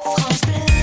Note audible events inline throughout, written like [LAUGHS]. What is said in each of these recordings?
France Bleu.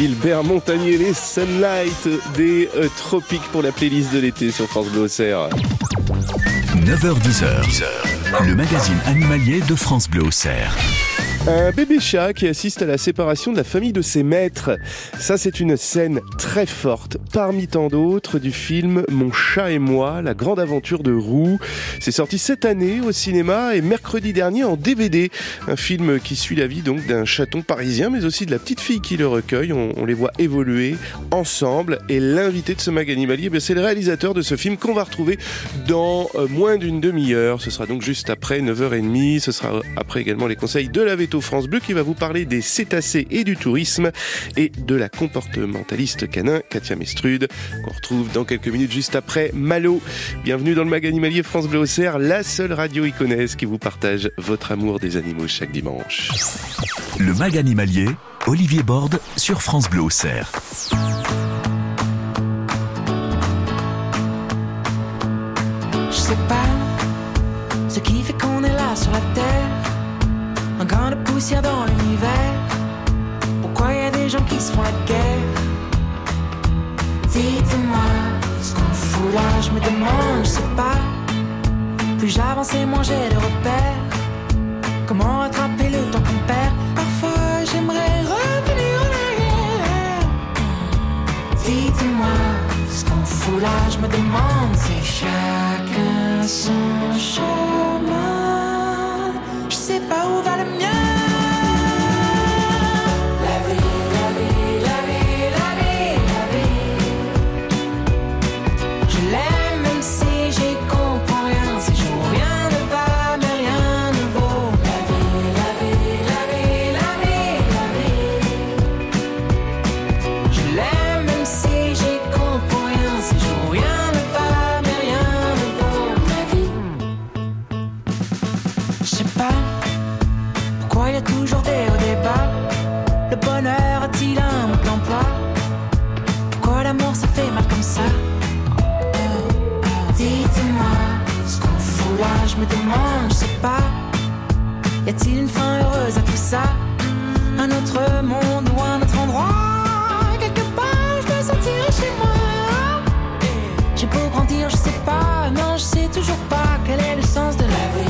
Gilbert Montagnier, les Sunlight des euh, tropiques pour la playlist de l'été sur France Bleu 9h10h, le magazine animalier de France Bleu un bébé chat qui assiste à la séparation de la famille de ses maîtres. Ça, c'est une scène très forte, parmi tant d'autres, du film Mon chat et moi, la grande aventure de Roux. C'est sorti cette année au cinéma et mercredi dernier en DVD. Un film qui suit la vie donc d'un chaton parisien, mais aussi de la petite fille qui le recueille. On, les voit évoluer ensemble. Et l'invité de ce mag animalier, eh c'est le réalisateur de ce film qu'on va retrouver dans euh, moins d'une demi-heure. Ce sera donc juste après 9h30. Ce sera après également les conseils de la France Bleu qui va vous parler des cétacés et du tourisme et de la comportementaliste canin Katia Mestrude qu'on retrouve dans quelques minutes juste après Malo. Bienvenue dans le mag animalier France Bleu Auxerre, la seule radio iconaise qui vous partage votre amour des animaux chaque dimanche. Le mag animalier, Olivier Borde sur France Bleu Auxerre. Je sais pas grain de poussière dans l'univers. Pourquoi y a des gens qui se font la guerre? Dites-moi ce qu'on fout. là, je me demande, je sais pas. Plus j'avance et moins j'ai de repères. Comment rattraper le temps qu'on perd? Parfois j'aimerais revenir en arrière. Dites-moi ce qu'on fout là, je me demande, c'est chacun son chemin. Me demande, je sais pas. Y a-t-il une fin heureuse à tout ça? Un autre monde ou un autre endroit? Quelque part, je me sentirai chez moi. J'ai beau grandir, je sais pas, non, je sais toujours pas quel est le sens de la vie. La vie,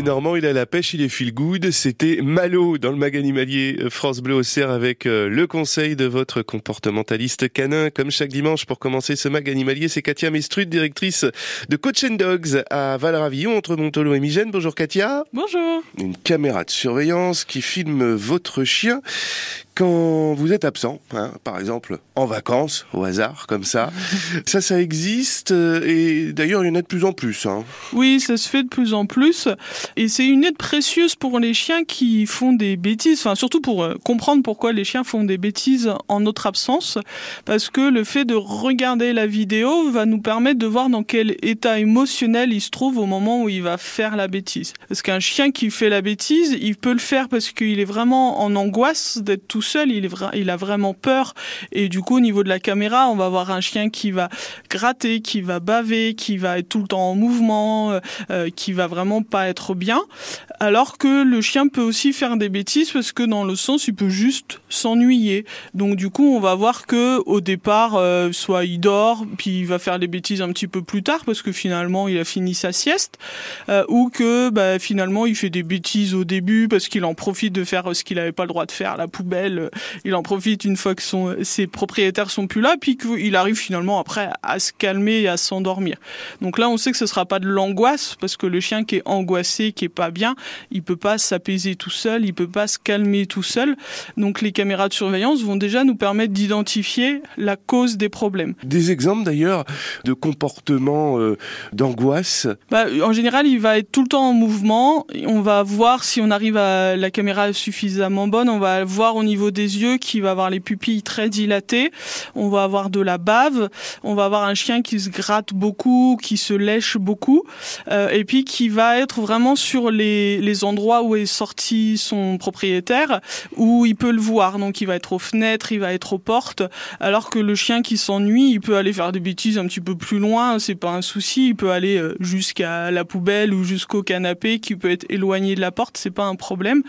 est normand, il a la pêche, il est feel good. C'était Malo dans le mag animalier euh, France Bleu Auxerre avec euh, le conseil de votre comportementaliste canin. Comme chaque dimanche pour commencer ce mag animalier, c'est Katia Mestrud, directrice de Coach and Dogs à Valravillon entre Montolo et Migène. Bonjour Katia. Bonjour. Une caméra de surveillance qui filme votre chien quand vous êtes absent, hein, par exemple en vacances, au hasard, comme ça. [LAUGHS] ça, ça existe euh, et d'ailleurs il y en a de plus en plus. Hein. Oui, ça se fait de plus en plus. Et c'est une aide précieuse pour les chiens qui font des bêtises, enfin surtout pour euh, comprendre pourquoi les chiens font des bêtises en notre absence. Parce que le fait de regarder la vidéo va nous permettre de voir dans quel état émotionnel il se trouve au moment où il va faire la bêtise. Parce qu'un chien qui fait la bêtise, il peut le faire parce qu'il est vraiment en angoisse d'être tout seul, il, a vraiment peur. Et du coup, au niveau de la caméra, on va voir un chien qui va gratter, qui va baver, qui va être tout le temps en mouvement, euh, euh, qui va vraiment pas être bien. Alors que le chien peut aussi faire des bêtises parce que dans le sens, il peut juste s'ennuyer. Donc du coup, on va voir que au départ, euh, soit il dort, puis il va faire des bêtises un petit peu plus tard parce que finalement, il a fini sa sieste, ou que bah, finalement, il fait des bêtises au début parce qu'il en profite de faire ce qu'il n'avait pas le droit de faire, la poubelle. Euh, Il en profite une fois que son, ses propriétaires sont plus là, puis qu'il arrive finalement après à se calmer et à s'endormir. Donc là, on sait que ce sera pas de l'angoisse parce que le chien qui est angoissé, qui est pas bien, il peut pas s'apaiser tout seul, il peut pas se calmer tout seul. Donc les caméras de surveillance vont déjà nous permettre d'identifier la cause des problèmes. Des exemples d'ailleurs de comportements euh, d'angoisse? Bah, en général, il va être tout le temps en mouvement. On va voir si on arrive à la caméra suffisamment bonne. On va voir au niveau niveau des yeux qui va avoir les pupilles très dilatées. On va avoir de la bave. On va avoir un chien qui se gratte beaucoup, qui se lèche beaucoup, euh, et puis qui va être vraiment sur les, les endroits où est sorti son propriétaire, où il peut le voir. Donc il va être aux fenêtres, il va être aux portes, alors que le chien qui s'ennuie, il peut aller faire des bêtises un petit peu plus loin, c'est pas un souci. Il peut aller euh, jusqu'à la poubelle ou jusqu'au canapé, qui peut être éloigné de la porte, c'est pas un problème.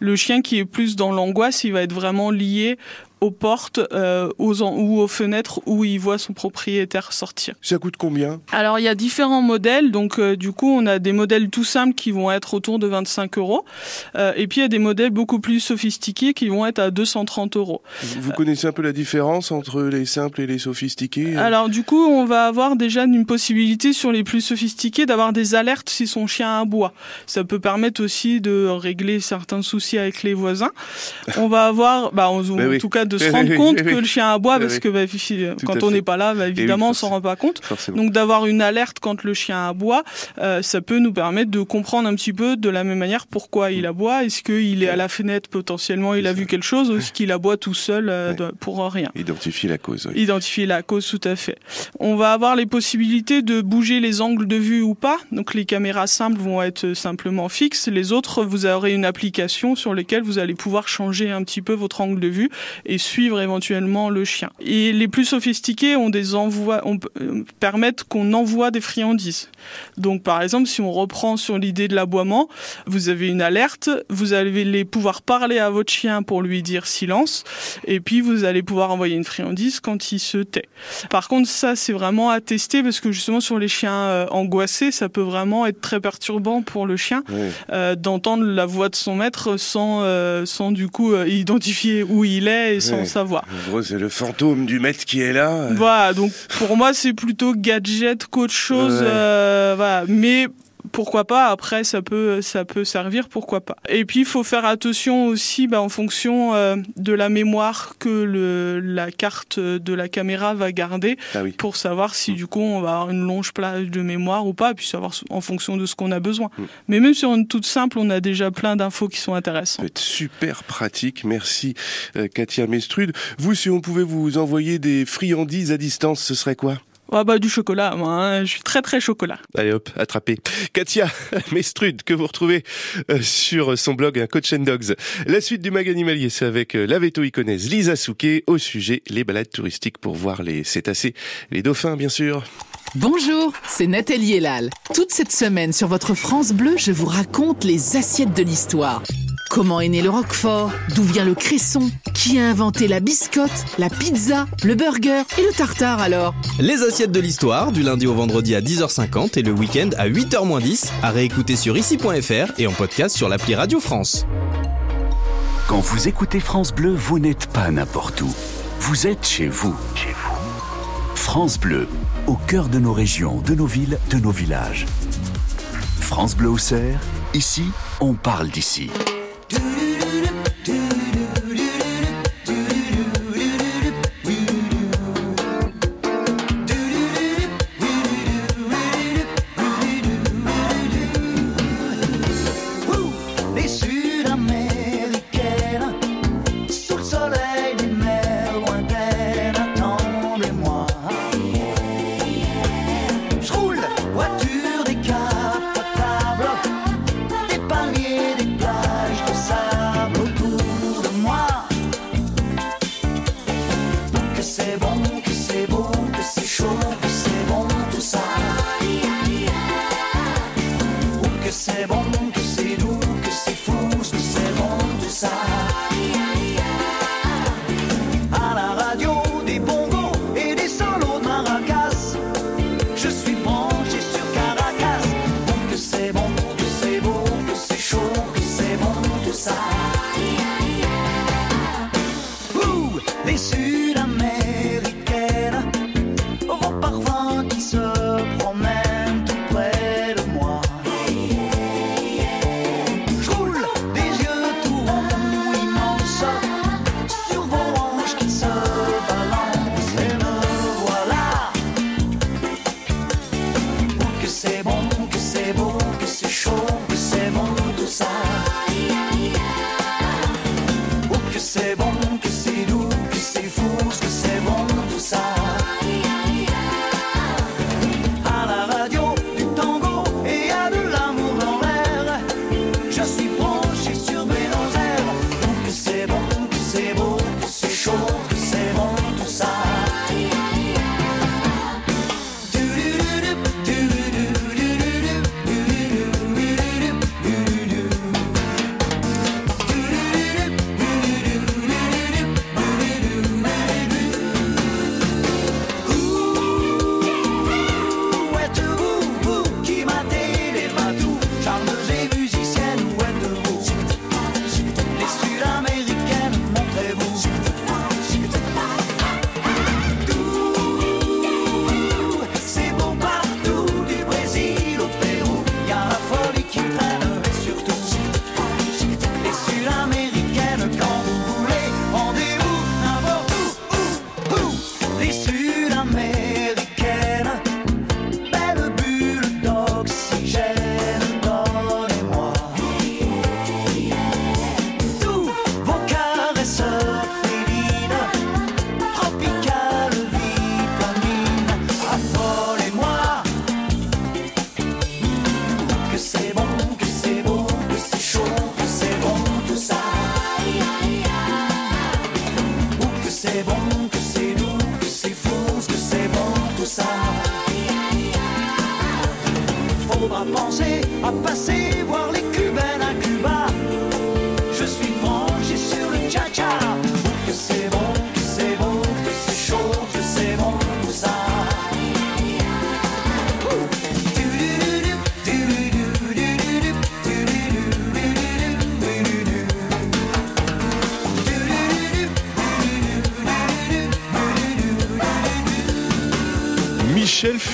Le chien qui est plus dans l'angoisse, il va être vraiment lié aux portes euh, aux en- ou aux fenêtres où il voit son propriétaire sortir. Ça coûte combien? Alors il y a différents modèles, donc euh, du coup on a des modèles tout simples qui vont être autour de 25 euros, Euh, et puis il y a des modèles beaucoup plus sophistiqués qui vont être à 230 euros. Vous connaissez un peu la différence entre les simples et les sophistiqués? Alors du coup, on va avoir déjà une possibilité sur les plus sophistiqués d'avoir des alertes si son chien aboie. Ça peut permettre aussi de régler certains soucis avec les voisins. On va avoir, bah, en, en Ben oui. tout cas, de se Oui, rendre [LAUGHS] compte que le chien aboie parce que bah, quand on n'est pas là, bah, évidemment, on s'en rend pas compte. Forcément. Donc d'avoir une alerte quand le chien aboie, euh, ça peut nous permettre de comprendre un petit peu de la même manière pourquoi il aboie. Est-ce qu'il est à la fenêtre potentiellement, il a vu quelque chose, ou est-ce qu'il aboie tout seul euh, de- pour rien? Identifier la cause. oui. Identifier la cause, tout à fait. On va avoir les possibilités de bouger les angles de vue ou pas. Donc les caméras simples vont être simplement fixes. Les autres, vous aurez une application sur laquelle vous allez pouvoir changer un petit peu votre angle de vue et suivre éventuellement le chien. Et les plus sophistiqués ont des envois, on euh, permettent qu'on envoie des friandises. Donc par exemple, si on reprend sur l'idée de l'aboiement, vous avez une alerte, vous allez pouvoir parler à votre chien pour lui dire silence, et puis vous allez pouvoir envoyer une friandise quand il se tait. Par contre, ça c'est vraiment à tester parce que justement sur les chiens euh, angoissés, ça peut vraiment être très perturbant pour le chien euh, d'entendre la voix de son maître sans, sans du coup identifier où il est et sans savoir. C'est le fantôme du maître qui est là. Voilà, donc pour moi c'est plutôt gadget qu'autre chose. Ouais. euh, voilà, mais pourquoi pas Après, ça peut ça peut servir, pourquoi pas Et puis il faut faire attention aussi, bah, en fonction euh, de la mémoire que le, la carte de la caméra va garder, Ah oui. pour savoir si du coup on va avoir une longe plage de mémoire ou pas, et puis savoir en fonction de ce qu'on a besoin. Mm. Mais même sur une toute simple, on a déjà plein d'infos qui sont Ça intéressantes. être super pratique. Merci, euh, Katia Mestrude. Vous, si on pouvait vous envoyer des friandises à distance, ce serait quoi? Ah bah du chocolat, moi, hein, je suis très très chocolat. Allez hop, attrapé. Katia [LAUGHS] Mestrude, que vous retrouvez euh, sur son blog un Coach and Dogs. La suite du mag animalier, c'est avec euh, la veto-iconaise Lisa Souquet au sujet les balades touristiques pour voir les cétacés, les dauphins bien sûr. Bonjour, c'est Nathalie Elal. Toute cette semaine sur votre France Bleu, je vous raconte les assiettes de l'histoire. Comment est né le roquefort D'où vient le cresson Qui a inventé la biscotte, la pizza, le burger et le tartare alors Les assiettes de l'histoire, du lundi au vendredi à 10h50 et le week-end à 8h10, à réécouter sur ici.fr et en podcast sur l'appli Radio France. Quand vous écoutez France Bleu, vous n'êtes pas n'importe où. Vous êtes chez vous. Chez vous. France Bleu, au cœur de nos régions, de nos villes, de nos villages. France Bleu Auxerre, ici, on parle d'ici. À passer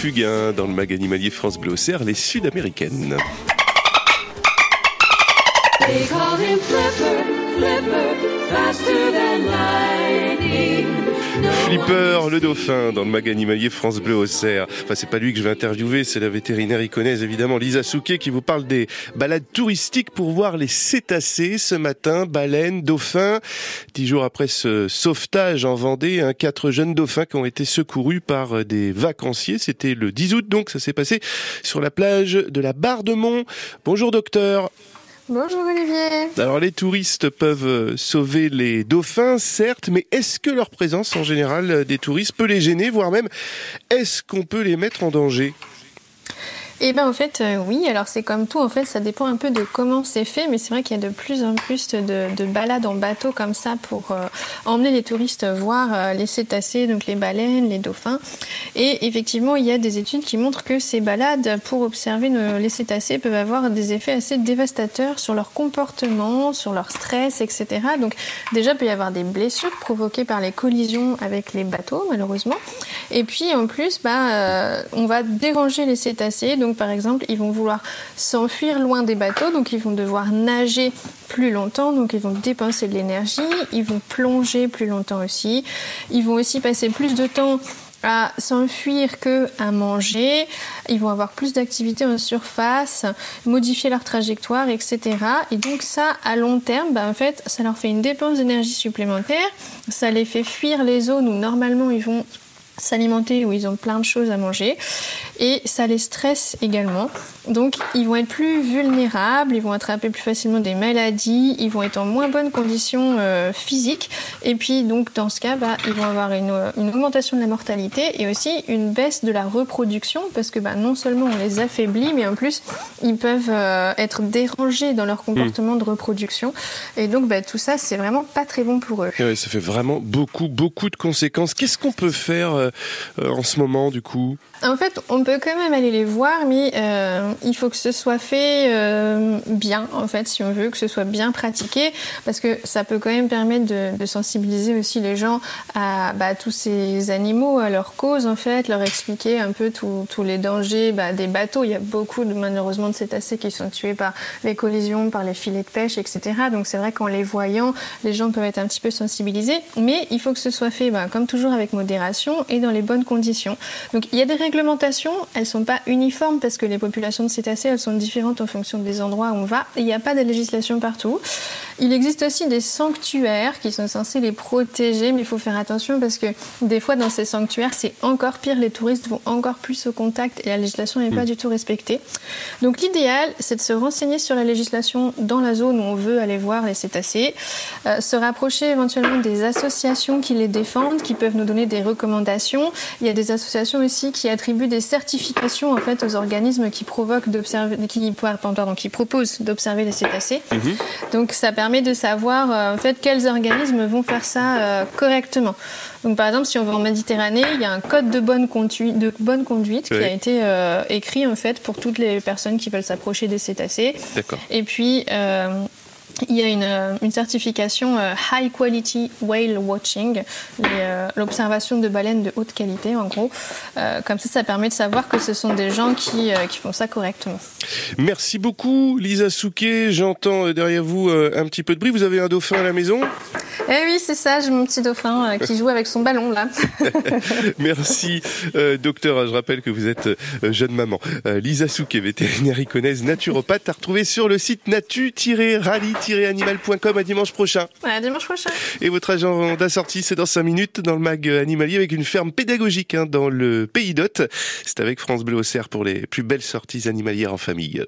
Fugain dans le mag animalier France Bleu Auxerre, les Sud-Américaines. Flipper, le dauphin, dans le mag animalier France Bleu Auxerre. Enfin, c'est pas lui que je vais interviewer, c'est la vétérinaire iconaise, évidemment, Lisa Souquet, qui vous parle des balades touristiques pour voir les cétacés ce matin, baleines, dauphins. Dix jours après ce sauvetage en Vendée, hein, quatre jeunes dauphins qui ont été secourus par euh, des vacanciers. C'était le 10 août, donc, ça s'est passé sur la plage de la Barre de Mont. Bonjour, docteur. Bonjour Olivier. Alors les touristes peuvent euh, sauver les dauphins, certes, mais est-ce que leur présence en général euh, des touristes peut les gêner, voire même est-ce qu'on peut les mettre en danger? Eh bien en fait euh, oui, alors c'est comme tout, en fait ça dépend un peu de comment c'est fait, mais c'est vrai qu'il y a de plus en plus de, de balades en bateau comme ça pour euh, emmener les touristes voir euh, les cétacés, donc les baleines, les dauphins. Et effectivement il y a des études qui montrent que ces balades pour observer les cétacés peuvent avoir des effets assez dévastateurs sur leur comportement, sur leur stress, etc. Donc déjà il peut y avoir des blessures provoquées par les collisions avec les bateaux malheureusement. Et puis en plus, bah, on va déranger les cétacés. Par exemple, ils vont vouloir s'enfuir loin des bateaux, donc ils vont devoir nager plus longtemps, donc ils vont dépenser de l'énergie, ils vont plonger plus longtemps aussi, ils vont aussi passer plus de temps à s'enfuir que à manger, ils vont avoir plus d'activité en surface, modifier leur trajectoire, etc. Et donc ça, à long terme, bah, en fait, ça leur fait une dépense d'énergie supplémentaire, ça les fait fuir les zones où normalement ils vont s'alimenter où ils ont plein de choses à manger et ça les stresse également. Donc ils vont être plus vulnérables, ils vont attraper plus facilement des maladies, ils vont être en moins bonnes conditions euh, physiques et puis donc dans ce cas bah, ils vont avoir une, une augmentation de la mortalité et aussi une baisse de la reproduction parce que bah, non seulement on les affaiblit mais en plus ils peuvent euh, être dérangés dans leur comportement de reproduction et donc bah, tout ça c'est vraiment pas très bon pour eux. Ouais, Ça fait vraiment beaucoup, beaucoup de conséquences. Qu'est-ce qu'on peut faire euh, en ce moment du coup En fait, on peut quand même aller les voir, mais euh, il faut que ce soit fait euh, bien, en fait, si on veut, que ce soit bien pratiqué, parce que ça peut quand même permettre de, sensibiliser aussi les gens à bah, tous ces animaux, à leur cause, en fait, leur expliquer un peu tous les dangers bah, des bateaux. Il y a beaucoup, malheureusement, de cétacés qui sont tués par les collisions, par les filets de pêche, etc. Donc c'est vrai qu'en les voyant, les gens peuvent être un petit peu sensibilisés, mais il faut que ce soit fait, bah, comme toujours, avec modération et dans les bonnes conditions. Donc il y a des réglementations, elles sont pas uniformes parce que les populations de cétacés, elles sont différentes en fonction des endroits où on va. Il n'y a pas de législation partout. Il existe aussi des sanctuaires qui sont censés les protéger, mais il faut faire attention parce que des fois dans ces sanctuaires, c'est encore pire, les touristes vont encore plus au contact et la législation n'est pas du tout respectée. Donc l'idéal, c'est de se renseigner sur la législation dans la zone où on veut aller voir les cétacés, euh, se rapprocher éventuellement des associations qui les défendent, qui peuvent nous donner des recommandations. Il y a des associations aussi qui attribuent des certifications en fait aux organismes qui provoquent d'observer, qui, pardon, qui proposent d'observer les cétacés. Donc ça permet de savoir euh, en fait quels organismes vont faire ça euh, correctement. Donc par exemple, si on va en Méditerranée, il y a un code de bonne conduite, de bonne conduite qui a été euh, écrit en fait pour toutes les personnes qui veulent s'approcher des cétacés. D'accord. Et puis, euh, il y a une, euh, une certification euh, High Quality Whale Watching, euh, l'observation de baleines de haute qualité en gros. Euh, comme ça, ça permet de savoir que ce sont des gens qui, qui font ça correctement. Merci beaucoup Lisa Souquet. J'entends derrière vous un petit peu de bruit. Vous avez un dauphin à la maison? Eh oui, c'est ça, j'ai mon petit dauphin qui joue avec son ballon là. [LAUGHS] [LAUGHS] Merci docteur. Je rappelle que vous êtes jeune maman. Lisa Souquet, vétérinaire iconaise, naturopathe, à retrouver sur le site natu-rally-animal.com à dimanche prochain. À dimanche prochain. Et votre agenda sortie, c'est dans 5 minutes dans le mag animalier avec une ferme pédagogique hein, dans le Pays d'Hôte. C'est avec France Bleu Auxerre pour les plus belles sorties animalières en famille.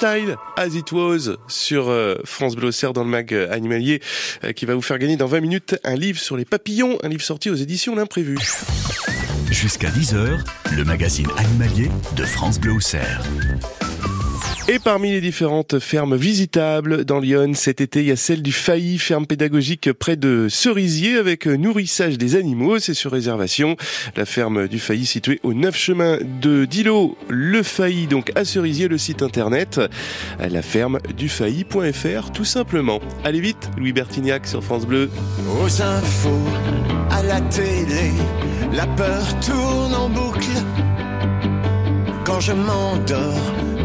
Was. Harry Style, As It Was, sur euh, France Auxerre dans le mag euh, animalier, euh, qui va vous faire gagner dans 20 minutes un livre sur les papillons, un livre sorti aux éditions L'Imprévu. Jusqu'à 10h, le magazine animalier de France Bleu. Et parmi les différentes fermes visitables dans Lyon, cet été, il y a celle du Failly, ferme pédagogique près de Cerisier avec nourrissage des animaux. C'est sur réservation. La ferme du Failly située au 9 chemin de Dilo, le Failly, donc à Cerisier, le site internet, la ferme tout simplement. Allez vite, Louis Bertignac sur France Bleu. Aux infos, à la télé, la peur tourne en boucle. Quand je m'endors,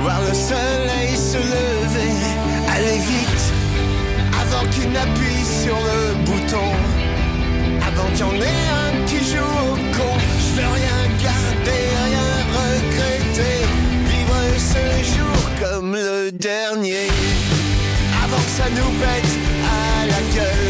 voir le soleil se lever. Aller vite, avant qu'il n'appuie sur le bouton, avant qu'il y en ait un qui joue au con. Je veux rien garder, rien regretter, vivre ce jour comme le dernier. Avant que ça nous pète à la gueule,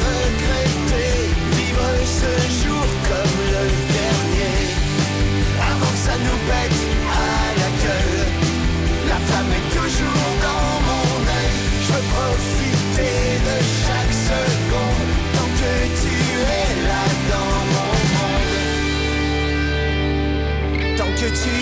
Vivre ce jour comme le dernier. Avant que ça nous pète à la gueule. La flamme est toujours dans mon œil. Je veux profiter de chaque seconde. Tant que tu es là dans mon monde. Tant que tu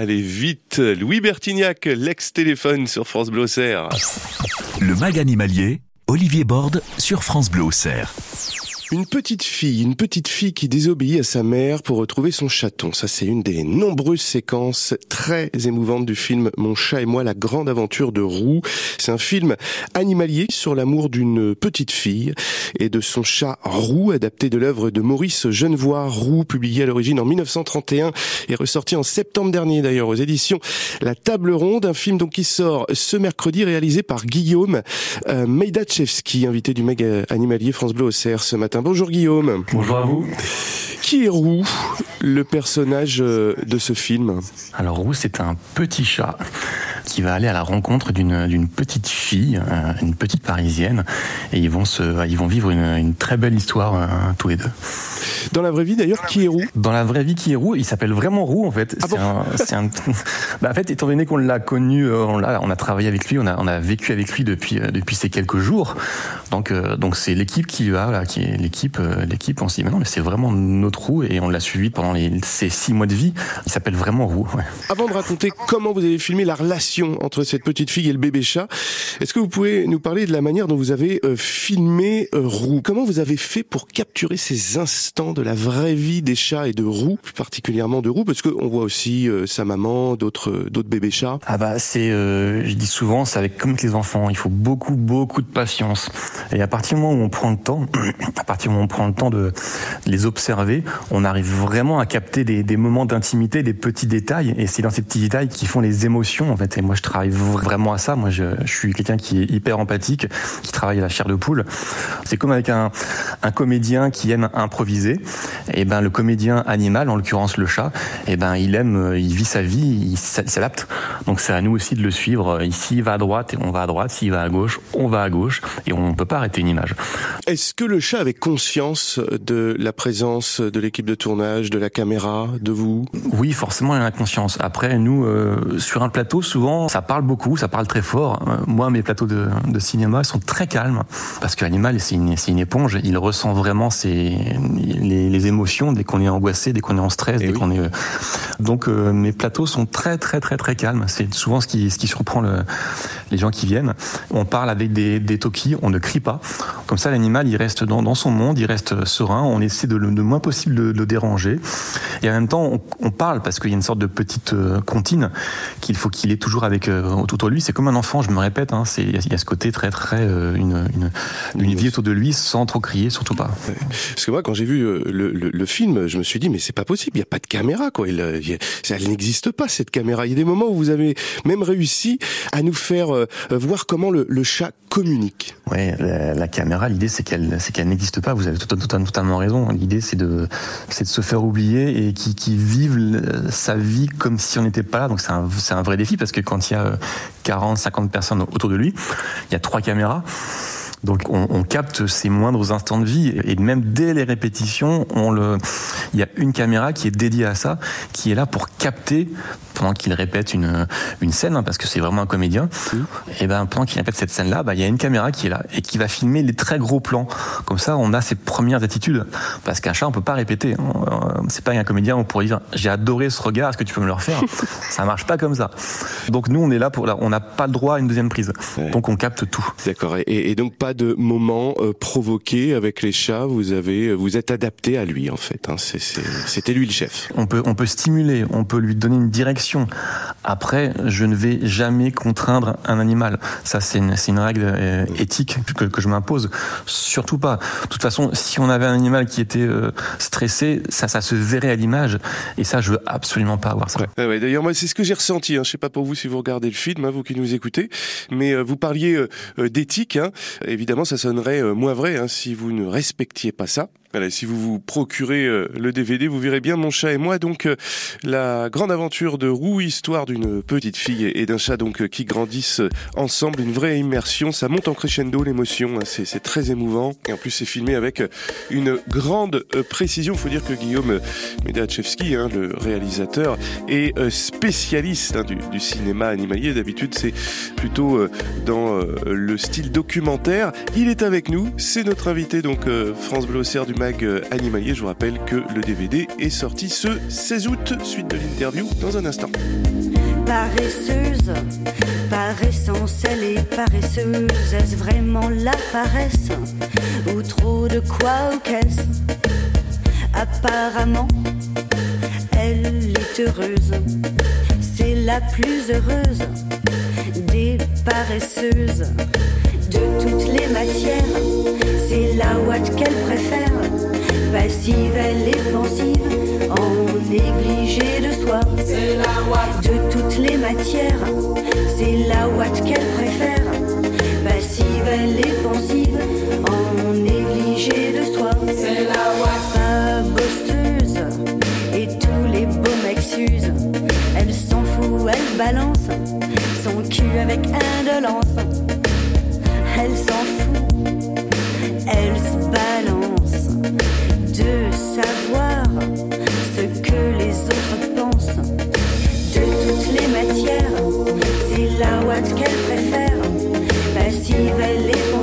Allez vite, Louis Bertignac, l'ex-téléphone sur France Bleu. Le mag animalier, Olivier Borde sur France Bleu Auxerre. Une petite fille, une petite fille qui désobéit à sa mère pour retrouver son chaton. Ça, c'est une des nombreuses séquences très émouvantes du film Mon chat et moi, la grande aventure de Roux. C'est un film animalier sur l'amour d'une petite fille et de son chat Roux, adapté de l'œuvre de Maurice Genevoix Roux, publié à l'origine en 1931 et ressorti en septembre dernier d'ailleurs aux éditions La Table Ronde. Un film donc qui sort ce mercredi, réalisé par Guillaume euh, invité du Meg Animalier France Bleu Auxerre ce matin. Bonjour Guillaume. Bonjour à vous. Qui est Roux, le personnage euh, de ce film? Alors Roux, c'est un petit chat qui va aller à la rencontre d'une petite fille, euh, une petite parisienne, et ils vont se, ils vont vivre une, une très belle histoire euh, tous les deux. Dans la vraie vie d'ailleurs, qui est Roux? Dans la vraie vie, qui est Roux? Il s'appelle vraiment Roux en fait. un, un- [LAUGHS] bah, en fait, étant donné qu'on l'a connu, on l'a, on a travaillé avec lui, on a, on a vécu avec lui depuis depuis ces quelques jours. Donc euh, donc c'est l'équipe qui va, là, qui euh, l'équipe. On s'est dit mais non, mais c'est vraiment notre Roux et on l'a suivi pendant les, ces six mois de vie. Il s'appelle vraiment Roux. ouais. Avant de raconter comment vous avez filmé la relation entre cette petite fille et le bébé chat, est-ce que vous pouvez nous parler de la manière dont vous avez euh, filmé euh, Roux? Comment vous avez fait pour capturer ces instants de la vraie vie des chats et de Roux, plus particulièrement de Roux, parce qu'on voit aussi euh, sa maman, d'autres d'autres bébés chats. Ah bah c'est, euh, je dis souvent, c'est avec comme avec les enfants, il faut beaucoup beaucoup de patience. Et à partir du moment où on prend le temps, [CLEARS THROAT] à partir du moment où on prend le temps de les observer, on arrive vraiment à capter des, moments d'intimité, des petits détails. Et c'est dans ces petits détails qui font les émotions en fait. Et moi je travaille vraiment à ça. Moi je, suis quelqu'un qui est hyper empathique, qui travaille à la chair de poule. C'est comme avec un, comédien qui aime improviser. Et ben le comédien animal, en l'occurrence le chat, et ben il aime, euh, il vit sa vie, il s'a- il s'adapte. Donc c'est à nous aussi de le suivre. Ici il va à droite on va à droite. S'il va à gauche, on va à gauche. Et on peut pas arrêter une image. Est-ce que le chat avait conscience de la présence de l'équipe de tournage, de la caméra, de vous Oui, forcément, il en a conscience. Après, nous, euh, sur un plateau, souvent, ça parle beaucoup, ça parle très fort. Euh, moi, mes plateaux de, de cinéma, ils sont très calmes parce que l'animal, c'est une, une éponge. Il ressent vraiment ses, les, les émotions dès qu'on est angoissé, dès qu'on est en stress, dès qu'on est. euh, Donc, euh, mes plateaux sont très, très, très, très calmes. C'est souvent ce qui, ce qui surprend le, les gens qui viennent. On parle avec des, des talkies, on ne crie pas. Comme ça, l'animal, il reste dans, dans son monde, il reste serein. On essaie de le, le moins possible de, de le déranger. Et en même temps, on, on parle parce qu'il y a une sorte de petite euh, comptine qu'il faut qu'il ait toujours avec euh, autour de lui. C'est comme un enfant, je me répète. Hein, c'est il y a- y ce côté très très euh, une, une, une vie autour de lui sans trop crier, surtout pas. Parce que moi, quand j'ai vu le, le- le film, je me suis dit, mais c'est pas possible, il n'y a pas de caméra, quoi. Il, il y elle n'existe pas, cette caméra. Il y a des moments où vous avez même réussi à nous faire euh, voir comment le, le chat communique. Ouais, la, la caméra, l'idée c'est qu'elle c'est qu'elle n'existe pas. Vous avez tout- tout- totalement raison. L'idée c'est de c'est de se faire oublier et qui qui vivent sa vie comme si on n'était pas là. Donc c'est un un vrai défi parce que quand il y a euh, 40, 50 personnes autour de lui, il y a trois caméras. Donc on, on capte ces moindres instants de vie et même dès les répétitions, on le, il y a une caméra qui est dédiée à ça, qui est là pour capter pendant qu'il répète une une scène, hein, parce que c'est vraiment un comédien. Et ben pendant qu'il répète cette scène-là, bah, il y a une caméra qui est là et qui va filmer les très gros plans. Comme ça, on a ses premières attitudes. Parce qu'un chat, on peut pas répéter. Euh, C'est pas un comédien, on pourrait dire j'ai adoré ce regard, est-ce que tu peux me le refaire? [LAUGHS] Ça marche pas comme ça. Donc nous, on est là pour, on n'a pas le droit à une deuxième prise. Donc on capte tout. D'accord. Et, et donc pas de moment euh, provoqué avec les chats. Vous avez, vous êtes adapté à lui en fait. Hein. C'était lui le chef. On peut, on peut stimuler, on peut lui donner une direction. Après, je ne vais jamais contraindre un animal. Ça, c'est une, une règle euh, éthique que, que je m'impose. Surtout pas. De toute façon, si on avait un animal qui était euh, stressé, ça, ça se verrait à l'image. Et ça, je veux absolument pas avoir ça. Ouais, ouais, D'ailleurs, moi, c'est ce que j'ai ressenti. Hein. Je sais pas pour vous si vous regardez le film, hein, vous qui nous écoutez, mais euh, vous parliez euh, euh, d'éthique. Hein. Évidemment, ça sonnerait euh, moins vrai hein, si vous ne respectiez pas ça. Voilà, si vous vous procurez euh, le DVD, vous verrez bien Mon chat et moi, donc euh, la grande aventure de Roux, histoire d'une petite fille et d'un chat donc euh, qui grandissent ensemble, une vraie immersion. Ça monte en crescendo l'émotion, hein, c'est très émouvant et en plus c'est filmé avec une grande précision. Il faut dire que Guillaume Medachevski, hein, le réalisateur, est spécialiste hein, du, cinéma animalier. D'habitude, c'est plutôt dans le style documentaire. Il est avec nous, c'est notre invité donc France Bleu du mag euh, animalier. Je vous rappelle que le DVD est sorti ce 16 août. Suite de l'interview dans un instant. Paresseuse, par essence elle est paresseuse. Est-ce vraiment la paresse Ou trop de quoi ou qu'est-ce? Apparemment, elle est heureuse. C'est la plus heureuse des paresseuses. De toutes les matières, c'est la ouate qu'elle préfère. Passive, elle est pensive, en négligé de soi. C'est la ouate de toutes les matières, c'est la ouate qu'elle préfère. Passive, elle est pensive, en négligé de soi. C'est la ouate pas bosseuse, et tous les beaux mecs s'usent. Elle s'en fout, elle balance son cul avec indolence. Elle s'en fout, savoir ce que les autres pensent de toutes les matières. C'est la ouate qu'elle préfère, passive, elle est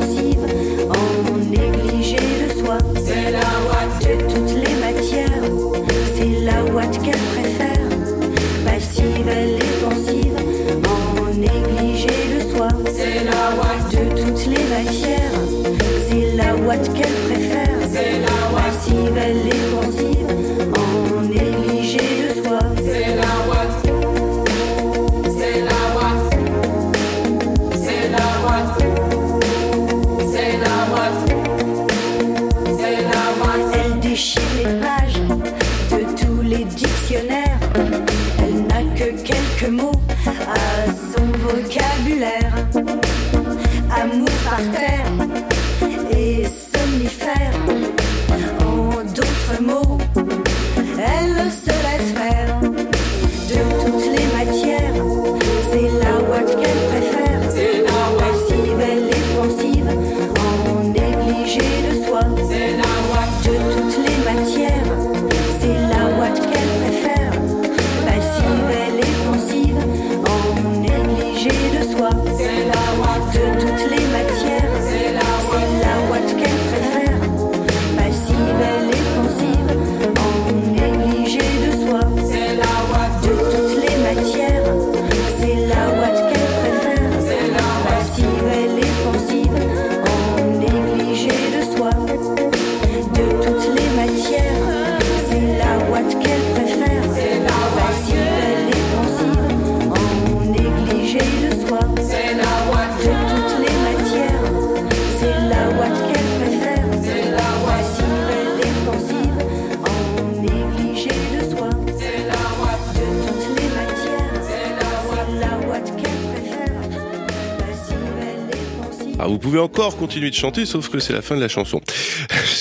encore continuer de chanter, sauf que c'est la fin de la chanson.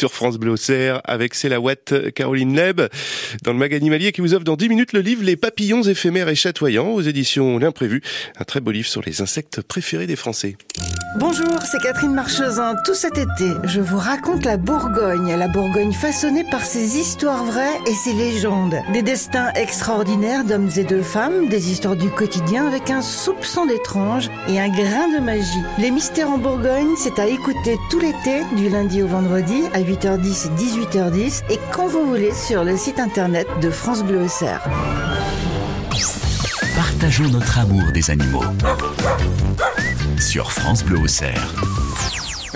Sur France Bleu avec Ouate Caroline Leb, dans le mag animalier qui vous offre dans 10 minutes le livre Les papillons éphémères et chatoyants aux éditions L'Imprévu. Un très beau livre sur les insectes préférés des Français. Bonjour, c'est Catherine Marchesin. Tout cet été, je vous raconte la Bourgogne, la Bourgogne façonnée par ses histoires vraies et ses légendes. Des destins extraordinaires d'hommes et de femmes, des histoires du quotidien avec un soupçon d'étrange et un grain de magie. Les mystères en Bourgogne, c'est à écouter tout l'été, du lundi au vendredi, à 8h10 et 18h10, et quand vous voulez sur le site internet de France Bleu Auxerre. Partageons notre amour des animaux. Sur France Bleu Auxerre.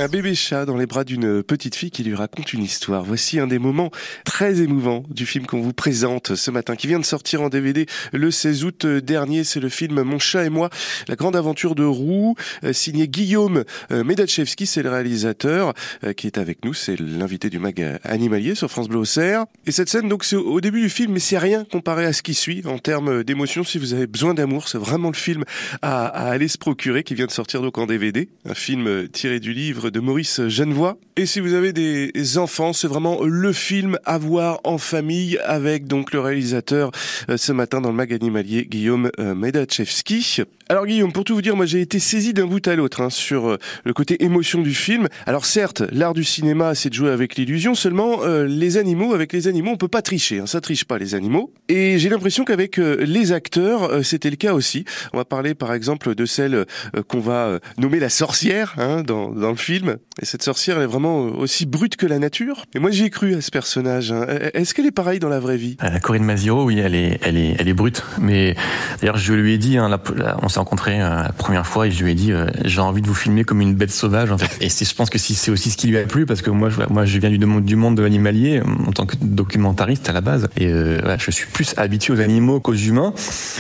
Un bébé chat dans les bras d'une petite fille qui lui raconte une histoire. Voici un des moments très émouvants du film qu'on vous présente ce matin, qui vient de sortir en DVD le 16 août dernier. C'est le film Mon chat et moi, la grande aventure de Roux, euh, signé Guillaume euh, Medachevski, c'est le réalisateur euh, qui est avec nous. C'est l'invité du mag animalier sur France Bleu Auxerre. Et cette scène, donc, c'est au début du film, mais c'est rien comparé à ce qui suit en termes d'émotion. Si vous avez besoin d'amour, c'est vraiment le film à, à aller se procurer, qui vient de sortir donc en DVD. Un film tiré du livre de Maurice Genevois. Et si vous avez des enfants, c'est vraiment le film à voir en famille avec donc le réalisateur euh, ce matin dans le mag animalier Guillaume euh, Medachevski. Alors Guillaume, pour tout vous dire, moi j'ai été saisi d'un bout à l'autre hein, sur euh, le côté émotion du film. Alors certes, l'art du cinéma, c'est de jouer avec l'illusion. Seulement, les animaux, avec les animaux, on peut pas tricher. Hein, ça triche pas les animaux. Et j'ai l'impression qu'avec les acteurs, c'était le cas aussi. On va parler par exemple de celle qu'on va nommer la sorcière hein, dans, dans le film. Film. Et cette sorcière, elle est vraiment euh, aussi brute que la nature. Et moi, j'y ai cru à ce personnage. hein. Est-ce qu'elle est pareille dans la vraie vie? Euh, Corinne Maziro, oui, elle est, elle est, elle est brute. Mais d'ailleurs, je lui ai dit, hein, la- la- on s'est rencontrés euh, la première fois, et je lui ai dit, euh, j'ai envie de vous filmer comme une bête sauvage. En fait. Et je pense que si c'est aussi ce qui lui a plu, parce que moi, je, moi, je viens du monde, du monde de l'animalier en tant que documentariste à la base, et euh, je suis plus habitué aux animaux qu'aux humains.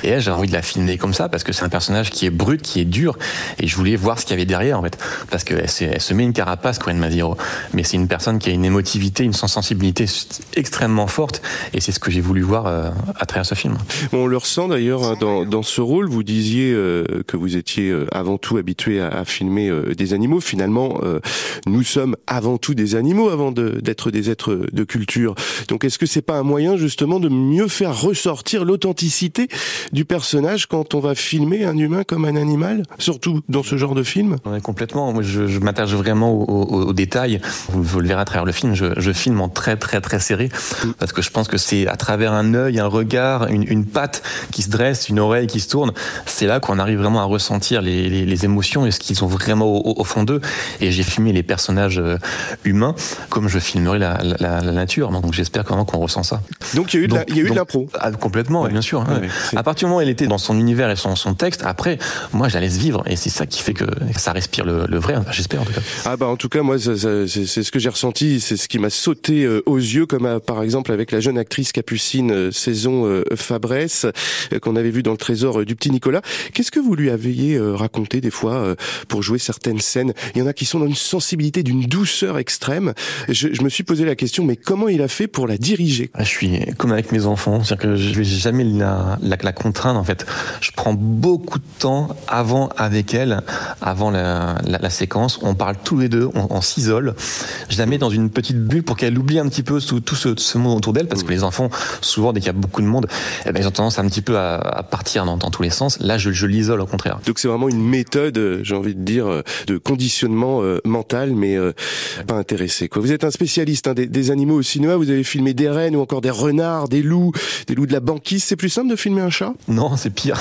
Et j'ai envie de la filmer comme ça parce que c'est un personnage qui est brut, qui est dur, et je voulais voir ce qu'il y avait derrière en fait, parce elle se met une carapace, Corinne Maziro, mais c'est une personne qui a une émotivité, une sensibilité extrêmement forte, et c'est ce que j'ai voulu voir euh, à travers ce film. On le ressent d'ailleurs hein, dans, dans ce rôle. Vous disiez euh, que vous étiez euh, avant tout habitué à, à filmer des animaux. Finalement, nous sommes avant tout des animaux avant de- d'être des êtres de culture. Donc, est-ce que c'est pas un moyen justement de mieux faire ressortir l'authenticité du personnage quand on va filmer un humain comme un animal, surtout dans ce genre de film? Ouais, complètement. Moi, je, je m'attache vraiment aux- aux détails. Vous, vous le verrez à travers le film. Je, je filme en très, très, très serré parce que je pense que c'est à travers un œil, un regard, une, une patte qui se dresse, une oreille qui se tourne. C'est là qu'on arrive vraiment à ressentir les, les, les émotions et ce qu'ils ont vraiment au, au fond d'eux. Et j'ai filmé les personnages euh, humains comme je filmerais la, la, la nature. Donc, j'espère vraiment qu'on ressent ça. Donc, il y a eu de la- il y a eu de l'impro. Ah, complètement, bien sûr. Ouais, à partir du moment où elle était dans son univers et son, son texte, après, moi, je la laisse vivre. Et c'est ça qui fait que ça respire le, le vrai, j'espère en tout cas. Ah bah en tout cas moi c'est ce que j'ai ressenti, c'est ce qui m'a sauté euh, aux yeux comme euh, par exemple avec la jeune actrice Capucine euh, saison euh, Fabresse euh, qu'on avait vu dans le trésor euh, du petit Nicolas. Qu'est-ce que vous lui aviez raconté des fois pour jouer certaines scènes? Il y en a qui sont dans une sensibilité, d'une douceur extrême. Je, je me suis posé la question mais comment il a fait pour la diriger? Ah, Je suis comme avec mes enfants, c'est-à-dire que je vais jamais la, la, la contraindre en fait. Je prends beaucoup de temps avant avec elle, avant la, la, la séquence. On parle tous les deux, on, on s'isole. Je la mets dans une petite bulle pour qu'elle oublie un petit peu tout, tout ce, ce monde autour d'elle, parce que les enfants, souvent dès qu'il y a beaucoup de monde, eh ben, ils ont tendance un petit peu à, à partir dans, dans tous les sens. Là, je, je l'isole au contraire. Donc c'est vraiment une méthode, euh, j'ai envie de dire, euh, de conditionnement euh, mental, mais euh, pas intéressé. Quoi. Vous êtes un spécialiste hein, des, des animaux au cinéma. Vous avez filmé des rennes ou encore des renards, des loups, des loups de la banquise. C'est plus simple de filmer un chat? Non, c'est pire.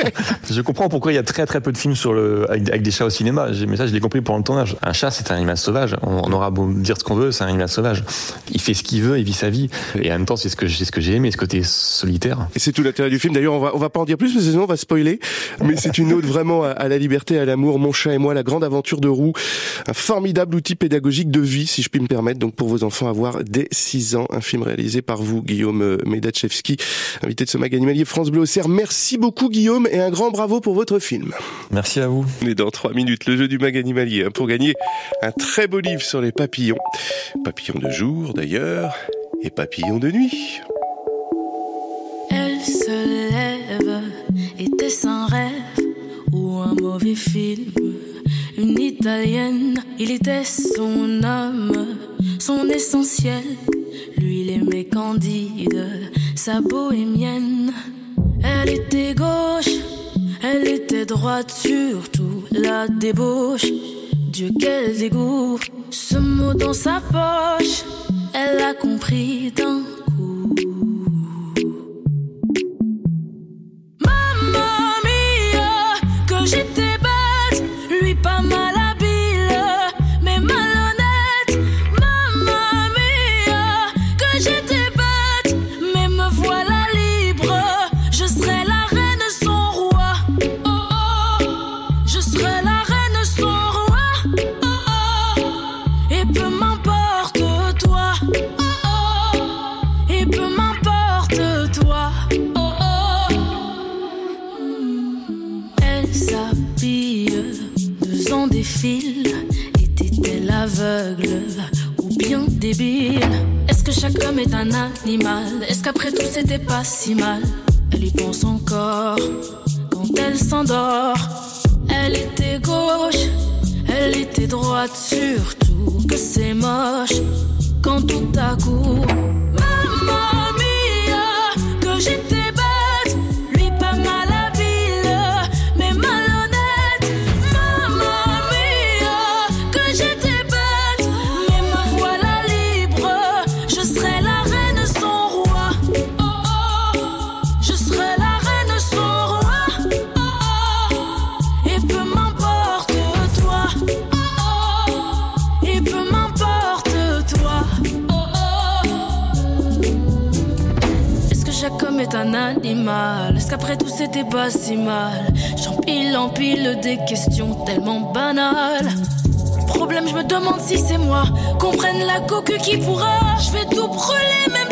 [LAUGHS] je comprends pourquoi il y a très très peu de films sur le, avec, avec des chats au cinéma. Mais ça, je l'ai compris pendant le tournage. Un chat, c'est un animal sauvage. On, on aura beau dire ce qu'on veut, c'est un animal sauvage. Il fait ce qu'il veut, il vit sa vie. Et en même temps, c'est ce que, c'est ce que j'ai aimé, ce côté solitaire. Et c'est tout l'intérêt du film. D'ailleurs, on va, on va pas en dire plus parce que sinon on va spoiler. Mais c'est une ode vraiment à, à la liberté, à l'amour. Mon chat et moi, la grande aventure de roue. Un formidable outil pédagogique de vie, si je puis me permettre. Donc pour vos enfants, avoir dès 6 ans. Un film réalisé par vous, Guillaume Medachevski, invité de ce mag animalier France Bleu Auxerre. Merci beaucoup, Guillaume, et un grand bravo pour votre film. Merci à vous. Et dans 3 minutes, le jeu du mag animalier hein, pour un très beau livre sur les papillons. Papillons de jour, d'ailleurs, et papillons de nuit. Elle se lève, était-ce un rêve ou un mauvais film Une italienne, il était son âme, son essentiel. Lui, il aimait Candide, sa bohémienne. Elle était gauche, elle était droite, surtout la débauche. Dieu, quel dégoût, ce mot dans sa poche, elle a compris d'un Mamma mia, que j'étais Qu'après tout c'était pas si mal tellement banales. Problème, je me demande si c'est moi. Comprenne la coque qui pourra. Je vais tout brûler, même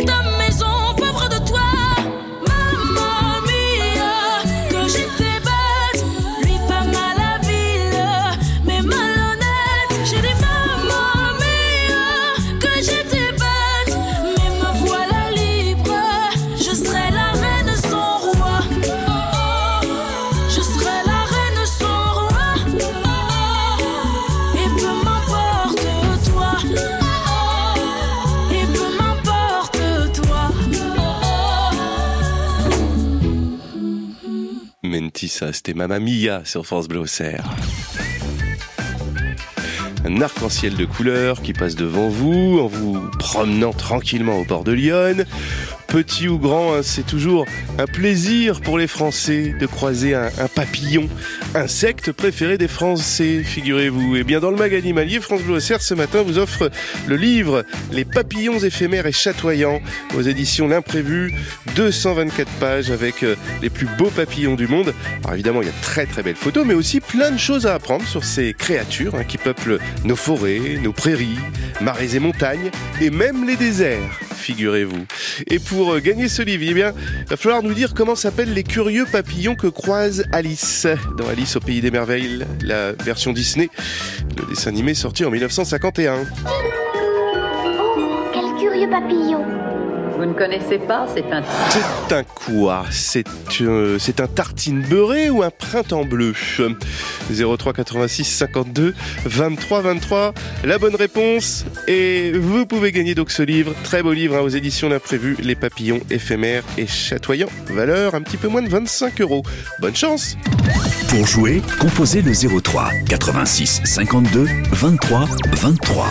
Mentissa, c'était Mamma Mia sur France Bleu. Un arc-en-ciel de couleurs qui passe devant vous en vous promenant tranquillement au bord de Lyon. Petit ou grand, hein, c'est toujours un plaisir pour les Français de croiser un papillon, insecte préféré des Français, figurez-vous. Et bien dans le mag animalier, France Bleu ce matin vous offre le livre Les papillons éphémères et chatoyants aux éditions L'Imprévu, 224 pages avec euh, les plus beaux papillons du monde. Alors évidemment, il y a très très belles photos, mais aussi plein de choses à apprendre sur ces créatures hein, qui peuplent nos forêts, nos prairies, marais et montagnes, et même les déserts, figurez-vous. Et pour euh, gagner ce livre, eh il va falloir nous dire comment s'appellent les curieux papillons que croise Alice dans Alice au pays des merveilles, la version Disney, le dessin animé sorti en 1951. Quel curieux papillon. Vous ne connaissez pas, c'est un... C'est un quoi C'est euh, c'est un tartine beurrée ou un printemps bleu? 03 86 52 23 23. La bonne réponse et vous pouvez gagner donc ce livre, très beau livre hein, aux éditions L'Imprévu, Les papillons éphémères et chatoyants, valeur un petit peu moins de 25 euros. Bonne chance Pour jouer, composez le 03 86 52 23 23.